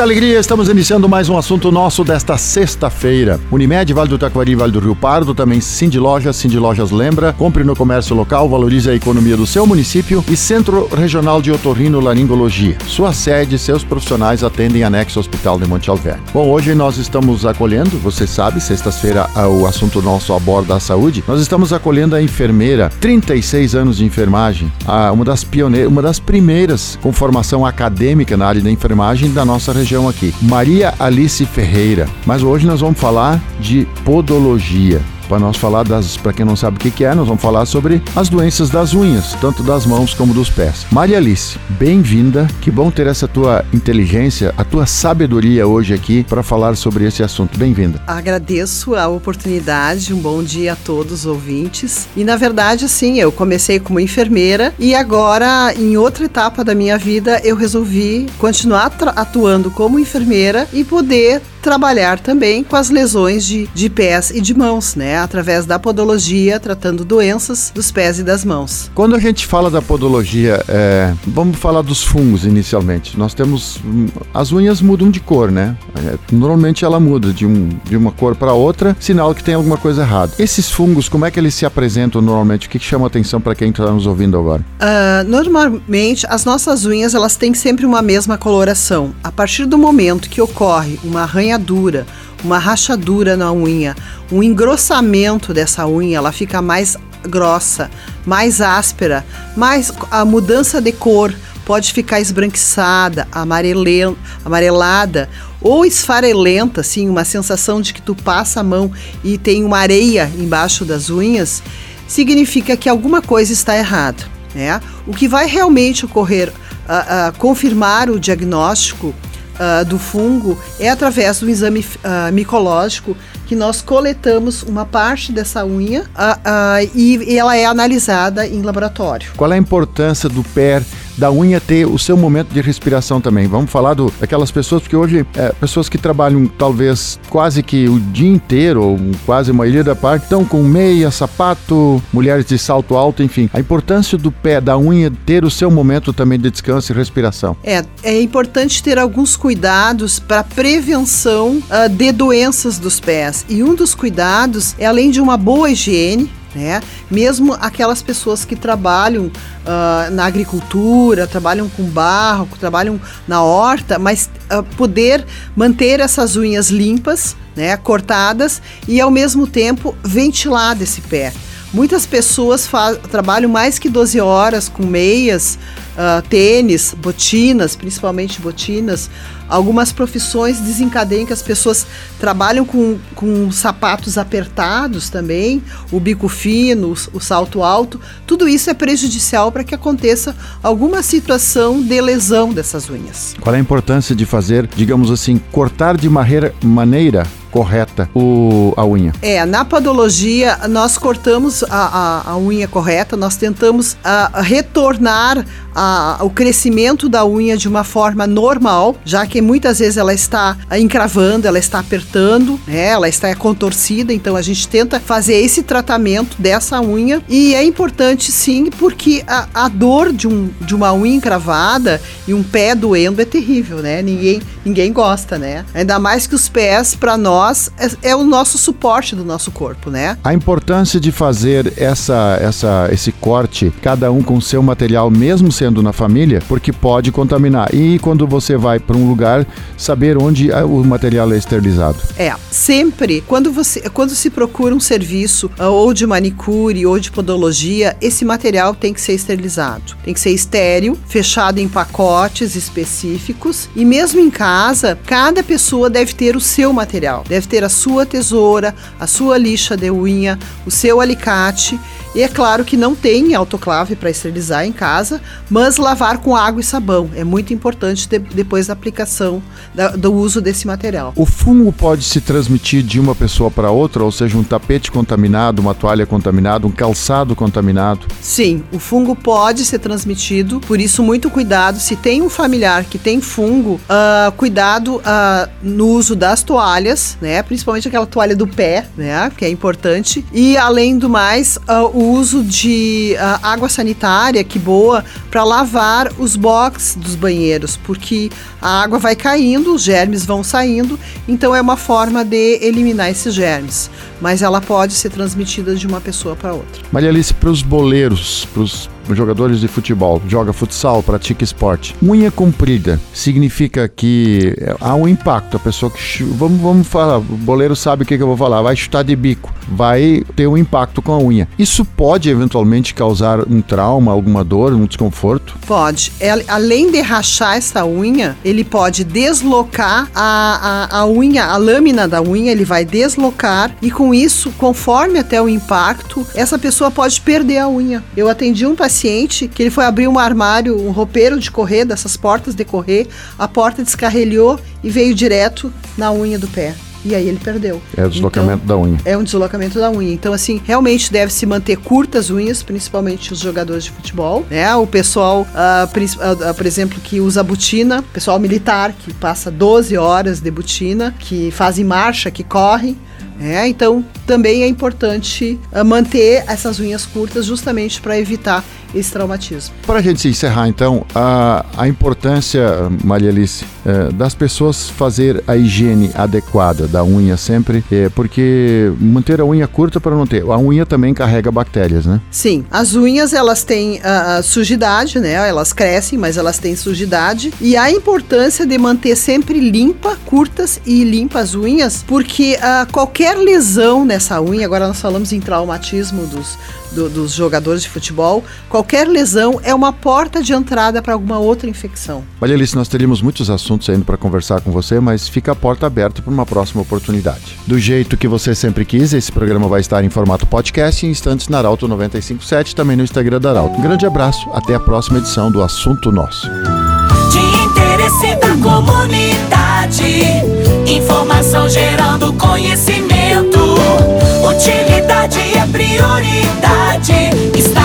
Muita alegria, estamos iniciando mais um assunto nosso desta sexta-feira. Unimed, Vale do Taquari, Vale do Rio Pardo, também Cindy Lojas, Cindy Lojas lembra, compre no comércio local, valorize a economia do seu município e Centro Regional de Otorrino Laringologia. Sua sede e seus profissionais atendem anexo Hospital de Monte Alverne. Bom, hoje nós estamos acolhendo, você sabe, sexta-feira o assunto nosso aborda a saúde. Nós estamos acolhendo a enfermeira, 36 anos de enfermagem, uma das pioneiras, uma das primeiras com formação acadêmica na área da enfermagem da nossa nossa região aqui. Maria Alice Ferreira. Mas hoje nós vamos falar de podologia para nós falar das, para quem não sabe o que, que é, nós vamos falar sobre as doenças das unhas, tanto das mãos como dos pés. Maria Alice, bem-vinda. Que bom ter essa tua inteligência, a tua sabedoria hoje aqui para falar sobre esse assunto. Bem-vinda. Agradeço a oportunidade. Um bom dia a todos os ouvintes. E na verdade, assim, eu comecei como enfermeira e agora, em outra etapa da minha vida, eu resolvi continuar atuando como enfermeira e poder trabalhar também com as lesões de, de pés e de mãos, né? Através da podologia, tratando doenças dos pés e das mãos. Quando a gente fala da podologia, é, vamos falar dos fungos inicialmente. Nós temos. As unhas mudam de cor, né? É, normalmente ela muda de, um, de uma cor para outra, sinal que tem alguma coisa errada. Esses fungos, como é que eles se apresentam normalmente? O que, que chama atenção para quem está nos ouvindo agora? Uh, normalmente, as nossas unhas elas têm sempre uma mesma coloração. A partir do momento que ocorre uma arranha arranhadura, uma rachadura na unha, um engrossamento dessa unha, ela fica mais grossa, mais áspera, mais a mudança de cor pode ficar esbranquiçada, amarelada ou esfarelenta, assim, uma sensação de que tu passa a mão e tem uma areia embaixo das unhas, significa que alguma coisa está errada. Né? O que vai realmente ocorrer, uh, uh, confirmar o diagnóstico uh, do fungo é através do exame uh, micológico que nós coletamos uma parte dessa unha uh, e, e ela é analisada em laboratório. Qual é a importância do pé da unha ter o seu momento de respiração também. Vamos falar do, daquelas pessoas, porque hoje, é, pessoas que trabalham talvez quase que o dia inteiro, ou quase a maioria da parte, estão com meia, sapato, mulheres de salto alto, enfim. A importância do pé, da unha, ter o seu momento também de descanso e respiração. É, é importante ter alguns cuidados para prevenção uh, de doenças dos pés. E um dos cuidados é, além de uma boa higiene, né? Mesmo aquelas pessoas que trabalham uh, na agricultura, trabalham com barro, trabalham na horta, mas uh, poder manter essas unhas limpas, né? Cortadas e ao mesmo tempo ventilar esse pé. Muitas pessoas trabalham mais que 12 horas com meias, uh, tênis, botinas, principalmente botinas. Algumas profissões desencadeiam que as pessoas trabalham com, com sapatos apertados também, o bico fino, o, o salto alto. Tudo isso é prejudicial para que aconteça alguma situação de lesão dessas unhas. Qual é a importância de fazer, digamos assim, cortar de maneira, maneira correta o, a unha? É, na podologia nós cortamos a, a, a unha correta, nós tentamos a, ah, retornar a, o crescimento da unha de uma forma normal, já que muitas vezes ela está encravando, ela está apertando, né, ela está contorcida, então a gente tenta fazer esse tratamento dessa unha e é importante sim, porque a, a dor de, um, de uma unha encravada e um pé doendo é terrível, né? Ninguém, ninguém gosta, né? Ainda mais que os pés, para nós, é, é, o nosso suporte do nosso corpo, né? A importância de fazer essa, essa, esse corte, cada um com seu material, mesmo sendo na família, porque pode contaminar. E quando você vai para um lugar, saber onde o material é esterilizado. É, sempre quando você quando se procura um serviço ah, ou de manicure ou de podologia, esse material tem que ser esterilizado. Tem que ser estéril, fechado em pacotes específicos e mesmo em casa, cada pessoa deve ter o seu material. Deve ter a sua tesoura, a sua lixa de unha, o seu alicate E é claro que não tem autoclave para esterilizar em casa, mas lavar com água e sabão é muito importante de, depois da aplicação da, do uso desse material. O fungo pode se transmitir de uma pessoa para outra, ou seja, um tapete contaminado, uma toalha contaminada, um calçado contaminado? Sim, o fungo pode ser transmitido, por isso muito cuidado. Se tem um familiar que tem fungo, uh, cuidado uh, no uso das toalhas, né? Principalmente aquela toalha do pé, né? Que é importante. E além do mais, uh, o uso de água sanitária, que boa, para lavar os box dos banheiros, porque a água vai caindo, os germes vão saindo, então é uma forma de eliminar esses germes. Mas ela pode ser transmitida de uma pessoa para outra. Maria Alice, para os boleiros, para os jogadores de futebol, joga futsal, pratica esporte. Unha comprida significa que há um impacto. A pessoa que. Vamos, vamos falar, o boleiro sabe o que, que eu vou falar, vai chutar de bico, vai ter um impacto com a unha. Isso pode eventualmente causar um trauma, alguma dor, um desconforto? Pode. É, além de rachar essa unha, ele pode deslocar a, a, a unha, a lâmina da unha, ele vai deslocar e com isso, conforme até o impacto, essa pessoa pode perder a unha. Eu atendi um paciente paciente que ele foi abrir um armário, um roupeiro de correr, dessas portas de correr, a porta descarrilhou e veio direto na unha do pé. E aí ele perdeu. É o deslocamento então, da unha. É um deslocamento da unha. Então, assim, realmente deve se manter curtas unhas, principalmente os jogadores de futebol. Né? O pessoal, uh, uh, por exemplo, que usa botina, pessoal militar, que passa 12 horas de botina, que fazem marcha, que corre. É, então também é importante uh, manter essas unhas curtas justamente para evitar esse traumatismo. Para a gente encerrar, então, a, a importância, Maria Alice, é, das pessoas fazer a higiene adequada da unha sempre, é, porque manter a unha curta para não ter. A unha também carrega bactérias, né? Sim, as unhas elas têm a, a sujidade, né? Elas crescem, mas elas têm sujidade e a importância de manter sempre limpa, curtas e limpas as unhas, porque a, qualquer lesão nessa unha, agora nós falamos em traumatismo dos do, dos jogadores de futebol, qualquer lesão é uma porta de entrada para alguma outra infecção. Olha, Alice, nós teríamos muitos assuntos ainda para conversar com você, mas fica a porta aberta para uma próxima oportunidade. Do jeito que você sempre quis, esse programa vai estar em formato podcast em instantes na Arauto 957, também no Instagram da Arauto. Um grande abraço, até a próxima edição do Assunto Nosso. De interesse da comunidade, informação gerando conhecimento, utilidade é prioridade. Está